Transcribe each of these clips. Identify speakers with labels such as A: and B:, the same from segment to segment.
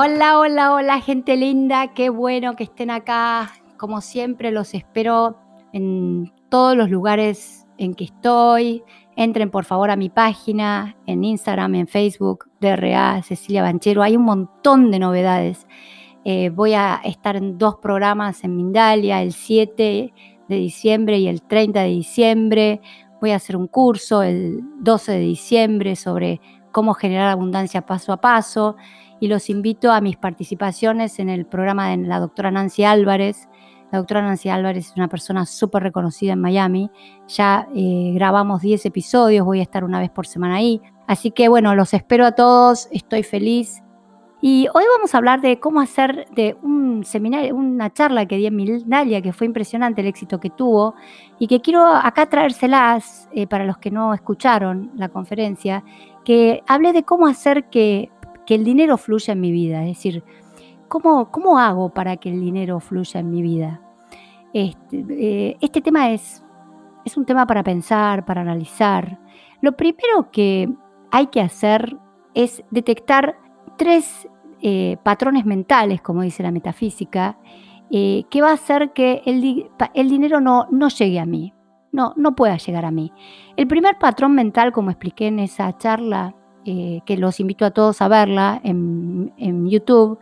A: Hola, hola, hola, gente linda. Qué bueno que estén acá. Como siempre, los espero en todos los lugares en que estoy. Entren por favor a mi página, en Instagram, en Facebook, DRA, Cecilia Banchero. Hay un montón de novedades. Eh, voy a estar en dos programas en Mindalia, el 7 de diciembre y el 30 de diciembre. Voy a hacer un curso el 12 de diciembre sobre cómo generar abundancia paso a paso y los invito a mis participaciones en el programa de la doctora Nancy Álvarez. La doctora Nancy Álvarez es una persona súper reconocida en Miami. Ya eh, grabamos 10 episodios, voy a estar una vez por semana ahí. Así que bueno, los espero a todos, estoy feliz. Y hoy vamos a hablar de cómo hacer de un seminario, una charla que di en Mildalia, que fue impresionante el éxito que tuvo, y que quiero acá traérselas eh, para los que no escucharon la conferencia, que hablé de cómo hacer que que el dinero fluya en mi vida. Es decir, ¿cómo, cómo hago para que el dinero fluya en mi vida? Este, eh, este tema es, es un tema para pensar, para analizar. Lo primero que hay que hacer es detectar tres eh, patrones mentales, como dice la metafísica, eh, que va a hacer que el, el dinero no, no, llegue a mí, no, no pueda llegar a mí. El primer patrón mental, como expliqué en esa charla, eh, que los invito a todos a verla en, YouTube,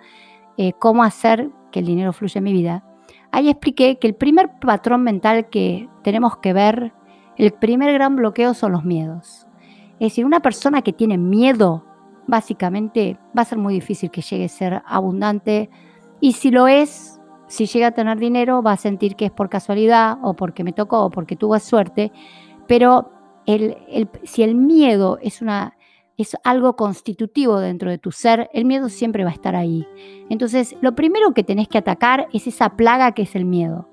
A: eh, cómo hacer que el dinero fluya en mi vida. Ahí expliqué que el primer patrón mental que tenemos que ver, el primer gran bloqueo son los miedos. Es decir, una persona que tiene miedo, básicamente va a ser muy difícil que llegue a ser abundante y si lo es, si llega a tener dinero, va a sentir que es por casualidad o porque me tocó o porque tuvo suerte, pero si el miedo es una es algo constitutivo dentro de tu ser, el miedo siempre va a estar ahí. Entonces, lo primero que tenés que atacar es esa plaga que es el miedo.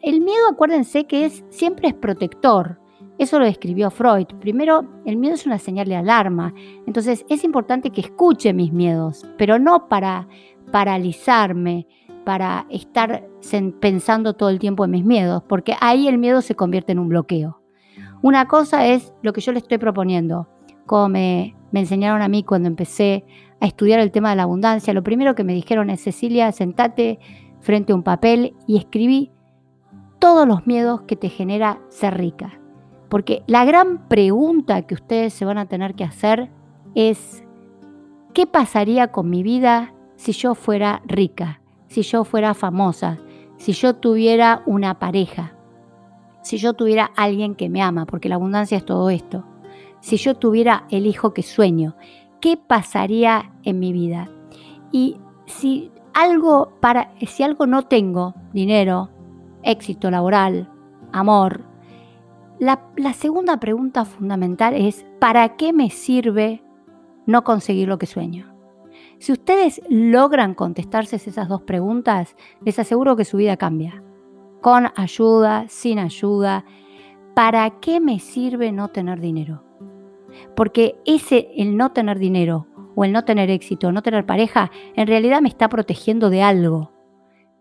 A: El miedo, acuérdense que es siempre es protector. Eso lo describió Freud. Primero, el miedo es una señal de alarma. Entonces, es importante que escuche mis miedos, pero no para paralizarme, para estar pensando todo el tiempo en mis miedos, porque ahí el miedo se convierte en un bloqueo. Una cosa es lo que yo le estoy proponiendo, como me, enseñaron a mí cuando empecé a estudiar el tema de la abundancia, lo primero que me dijeron es, Cecilia, sentate frente a un papel y escribí todos los miedos que te genera ser rica. Porque la gran pregunta que ustedes se van a tener que hacer es, ¿qué pasaría con mi vida si yo fuera rica, si yo fuera famosa, si yo tuviera una pareja, si yo tuviera alguien que me ama? Porque la abundancia es todo esto si yo tuviera el hijo que sueño? ¿Qué pasaría en mi vida? Y si algo para si algo no tengo, dinero, éxito laboral, amor, la, la segunda pregunta fundamental es ¿para qué me sirve no conseguir lo que sueño? Si ustedes logran contestarse esas dos preguntas, les aseguro que su vida cambia. Con ayuda, sin ayuda. ¿Para qué me sirve no tener dinero? Porque ese, el no tener dinero o el no tener éxito, no tener pareja, en realidad me está protegiendo de algo.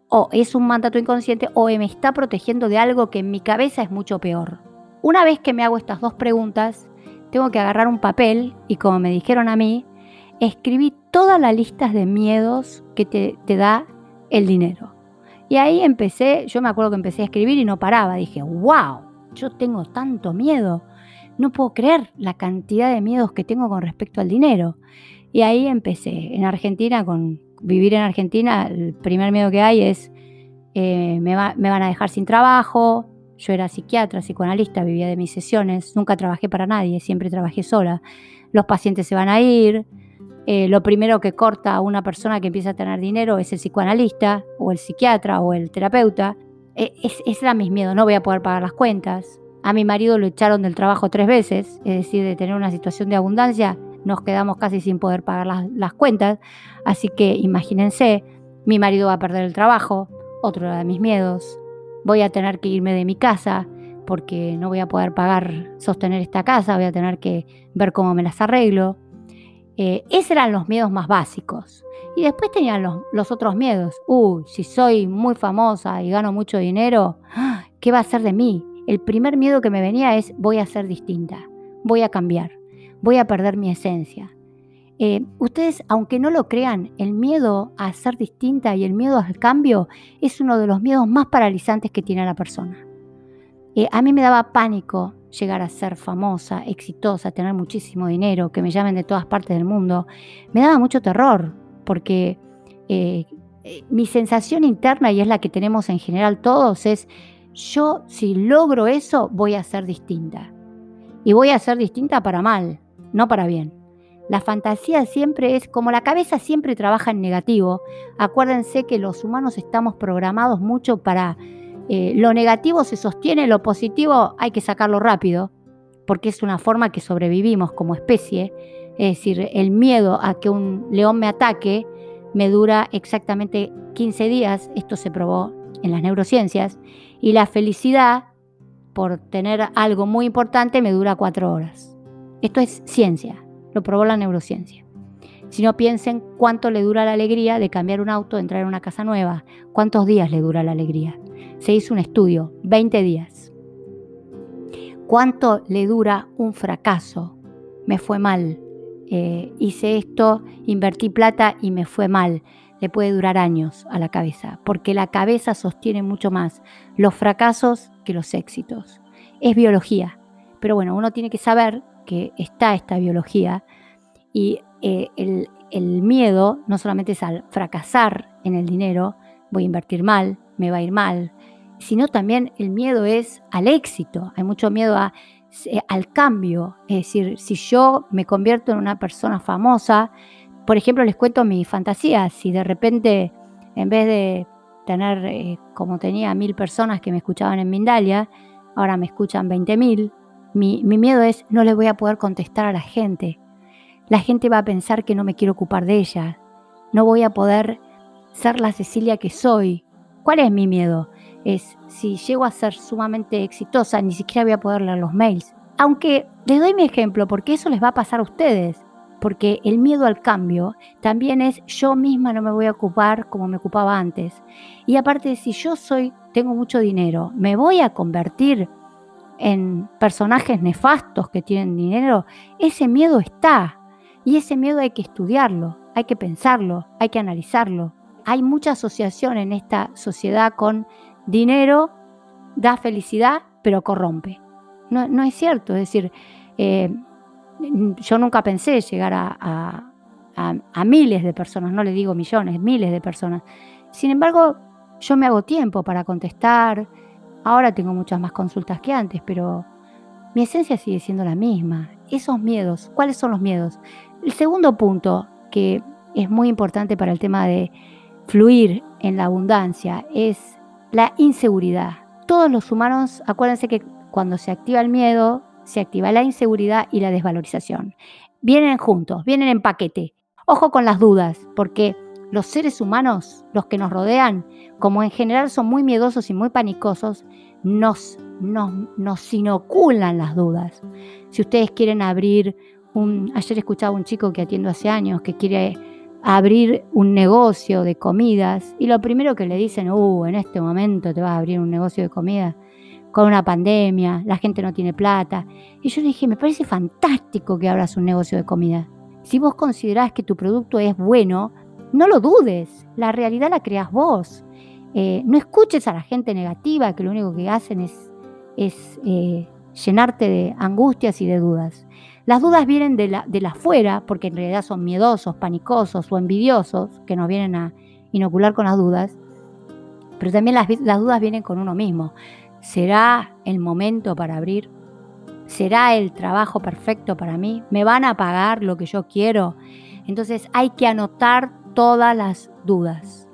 A: O es un mandato inconsciente o me está protegiendo de algo que en mi cabeza es mucho peor. Una vez que me hago estas dos preguntas, tengo que agarrar un papel y como me dijeron a mí, escribí todas las listas de miedos que te, te da el dinero. Y ahí empecé, yo me acuerdo que empecé a escribir y no paraba. Dije, wow, yo tengo tanto miedo no puedo creer la cantidad de miedos que tengo con respecto al dinero. Y ahí empecé. En Argentina, con vivir en Argentina, el primer miedo que hay es, eh, me, van a dejar sin trabajo. Yo era psiquiatra, psicoanalista, vivía de mis sesiones, nunca trabajé para nadie, siempre trabajé sola. Los pacientes se van a ir. Eh, lo primero que corta a una persona que empieza a tener dinero es el psicoanalista o el psiquiatra o el terapeuta. Eh, es, es era mis miedos, no voy a poder pagar las cuentas, a mi marido lo echaron del trabajo tres veces, es decir, de tener una situación de abundancia, nos quedamos casi sin poder pagar las, cuentas. Así que imagínense, mi marido va a perder el trabajo, otro de mis miedos. Voy a tener que irme de mi casa porque no voy a poder pagar, sostener esta casa, voy a tener que ver cómo me las arreglo. Eh, esos eran los miedos más básicos. Y después tenían los, otros miedos. Uy, si soy muy famosa y gano mucho dinero, ¿qué va a ser de mí? El primer miedo que me venía es voy a ser distinta, voy a cambiar, voy a perder mi esencia. Eh, ustedes, aunque no lo crean, el miedo a ser distinta y el miedo al cambio es uno de los miedos más paralizantes que tiene la persona. Eh, a mí me daba pánico llegar a ser famosa, exitosa, tener muchísimo dinero, que me llamen de todas partes del mundo. Me daba mucho terror, porque eh, mi sensación interna, y es la que tenemos en general todos, es yo si logro eso voy a ser distinta. Y voy a ser distinta para mal, no para bien. La fantasía siempre es, como la cabeza siempre trabaja en negativo, acuérdense que los humanos estamos programados mucho para eh, lo negativo se sostiene, lo positivo hay que sacarlo rápido, porque es una forma que sobrevivimos como especie. Es decir, el miedo a que un león me ataque me dura exactamente 15 días, esto se probó en las neurociencias, y la felicidad por tener algo muy importante me dura 4 horas. Esto es ciencia, lo probó la neurociencia. Si no piensen cuánto le dura la alegría de cambiar un auto, de entrar a una casa nueva, cuántos días le dura la alegría. Se hizo un estudio, 20 días. ¿Cuánto le dura un fracaso? Me fue mal. Eh, hice esto, invertí plata y me fue mal. Le puede durar años a la cabeza, porque la cabeza sostiene mucho más los fracasos que los éxitos. Es biología. Pero bueno, uno tiene que saber que está esta biología y eh, el, miedo no solamente es al fracasar en el dinero, voy a invertir mal, me va a ir mal, sino también el miedo es al éxito. Hay mucho miedo eh, al cambio. Es decir, si yo me convierto en una persona famosa, por ejemplo, les cuento mi fantasía, si de repente, en vez de tener eh, como tenía mil personas que me escuchaban en Mindalia, ahora me escuchan 20 mil, mi, mi miedo es no les voy a poder contestar a la gente. La gente va a pensar que no me quiero ocupar de ella. No voy a poder ser la Cecilia que soy. ¿Cuál es mi miedo? es si llego a ser sumamente exitosa, ni siquiera voy a poder leer los mails. Aunque les doy mi ejemplo, porque eso les va a pasar a ustedes, porque el miedo al cambio también es yo misma no me voy a ocupar como me ocupaba antes. Y aparte, si yo soy, tengo mucho dinero, me voy a convertir en personajes nefastos que tienen dinero, ese miedo está. Y ese miedo hay que estudiarlo, hay que pensarlo, hay que analizarlo. Hay mucha asociación en esta sociedad con dinero da felicidad, pero corrompe. No, es cierto, es decir, eh, yo nunca pensé llegar a, miles de personas, no le digo millones, miles de personas. Sin embargo, yo me hago tiempo para contestar. Ahora tengo muchas más consultas que antes, pero mi esencia sigue siendo la misma. Esos miedos, ¿cuáles son los miedos? El segundo punto, que es muy importante para el tema de fluir en la abundancia, es la inseguridad. Todos los humanos, acuérdense que cuando se activa el miedo, se activa la inseguridad y la desvalorización. Vienen juntos, vienen en paquete. Ojo con las dudas, porque los seres humanos, los que nos rodean, como en general son muy miedosos y muy panicosos, nos, nos, nos inoculan las dudas. Si ustedes quieren abrir un... Ayer escuchaba un chico que atiendo hace años que quiere abrir un negocio de comidas y lo primero que le dicen, uh, en este momento te vas a abrir un negocio de comida con una pandemia, la gente no tiene plata. Y yo le dije, me parece fantástico que abras un negocio de comida. Si vos considerás que tu producto es bueno, no lo dudes, la realidad la creas vos. Eh, no escuches a la gente negativa que lo único que hacen es, es eh, llenarte de angustias y de dudas. Las dudas vienen de la, de porque en realidad son miedosos, panicosos o envidiosos, que nos vienen a inocular con las dudas, pero también las, las dudas vienen con uno mismo. ¿Será el momento para abrir? ¿Será el trabajo perfecto para mí? ¿Me van a pagar lo que yo quiero? Entonces hay que anotar todas las dudas,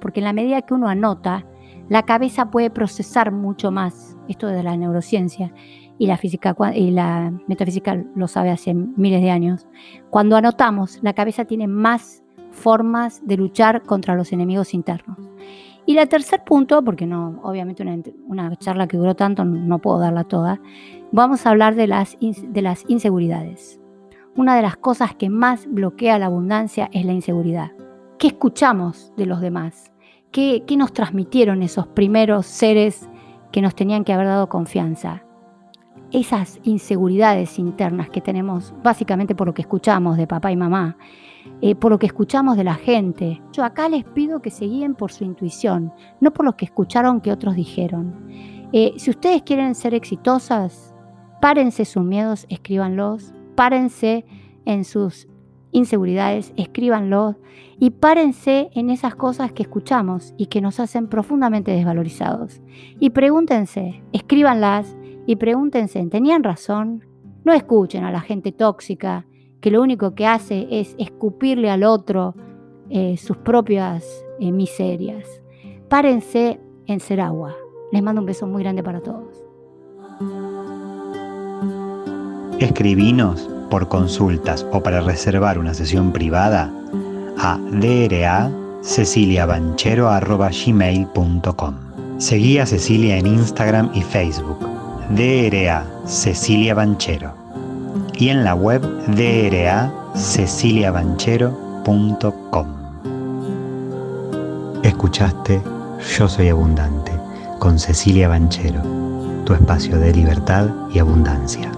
A: porque en la medida que uno anota, la cabeza puede procesar mucho más esto de la neurociencia y la física y la metafísica lo sabe hace miles de años. Cuando anotamos, la cabeza tiene más formas de luchar contra los enemigos internos. Y el tercer punto, porque no, obviamente una, charla que duró tanto no puedo darla toda, vamos a hablar de las, de las inseguridades. Una de las cosas que más bloquea la abundancia es la inseguridad. ¿Qué escuchamos de los demás? ¿Qué, qué nos transmitieron esos primeros seres que nos tenían que haber dado confianza? Esas inseguridades internas que tenemos, básicamente por lo que escuchamos de papá y mamá, eh, por lo que escuchamos de la gente. Yo acá les pido que se guíen por su intuición, no por lo que escucharon que otros dijeron. Eh, si ustedes quieren ser exitosas, párense sus miedos, escríbanlos, párense en sus inseguridades, escríbanlos y párense en esas cosas que escuchamos y que nos hacen profundamente desvalorizados. Y pregúntense, escríbanlas y pregúntense, ¿tenían razón? No escuchen a la gente tóxica que lo único que hace es escupirle al otro eh, sus propias eh, miserias. Párense en ser agua. Les mando un beso muy grande para todos.
B: Escribinos por consultas o para reservar una sesión privada a dra ceciliabanchero.gmail.com Seguí a Cecilia en Instagram y Facebook, DRA Cecilia Banchero, y en la web DRA ceciliabanchero.com. Escuchaste Yo Soy Abundante con Cecilia Banchero, tu espacio de libertad y abundancia.